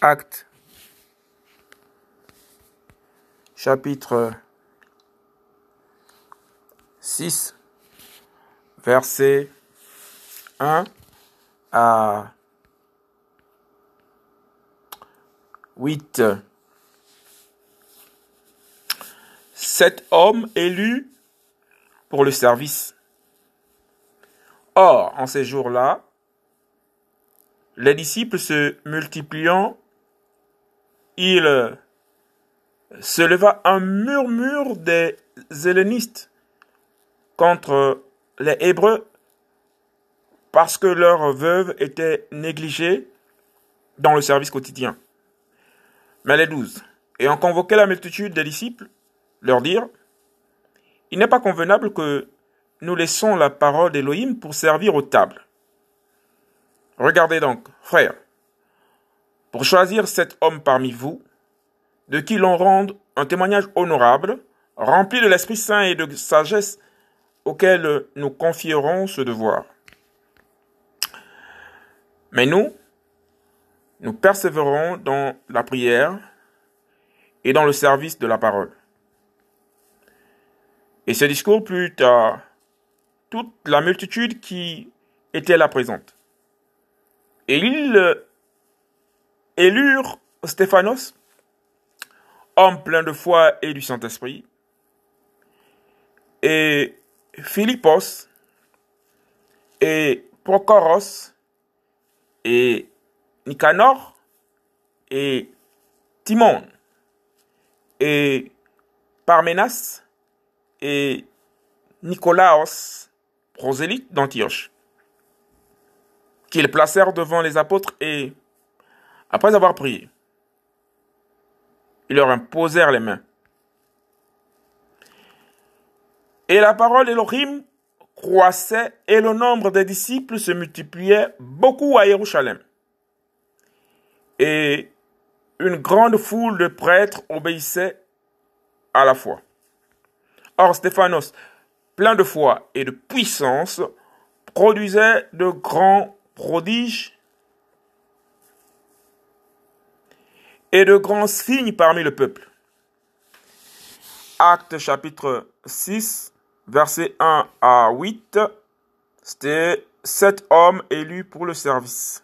Acte chapitre 6 verset 1 à 8. Sept hommes élus pour le service. Or, en ces jours-là, les disciples se multipliant, il se leva un murmure des hellénistes contre les Hébreux parce que leurs veuves étaient négligées dans le service quotidien. Mais les douze, ayant convoqué la multitude des disciples, leur dirent, Il n'est pas convenable que nous laissons la parole d'Élohim pour servir aux tables. Regardez donc, frères, pour choisir cet homme parmi vous, de qui l'on rende un témoignage honorable, rempli de l'Esprit Saint et de sagesse, auquel nous confierons ce devoir. Mais nous, nous persévérons dans la prière et dans le service de la parole. Et ce discours plut à toute la multitude qui était là présente. Et ils élurent Stéphanos, homme plein de foi et du Saint-Esprit, et Philippos, et Procoros, et Nicanor, et Timon, et Parmenas, et Nicolaos, prosélyte d'Antioche, qu'ils placèrent devant les apôtres et, après avoir prié, ils leur imposèrent les mains. Et la parole Elohim croissait et le nombre des disciples se multipliait beaucoup à Jérusalem. Et une grande foule de prêtres obéissait à la foi. Or Stéphanos, plein de foi et de puissance, produisait de grands prodiges et de grands signes parmi le peuple. Acte chapitre 6, versets 1 à 8, c'était sept hommes élus pour le service.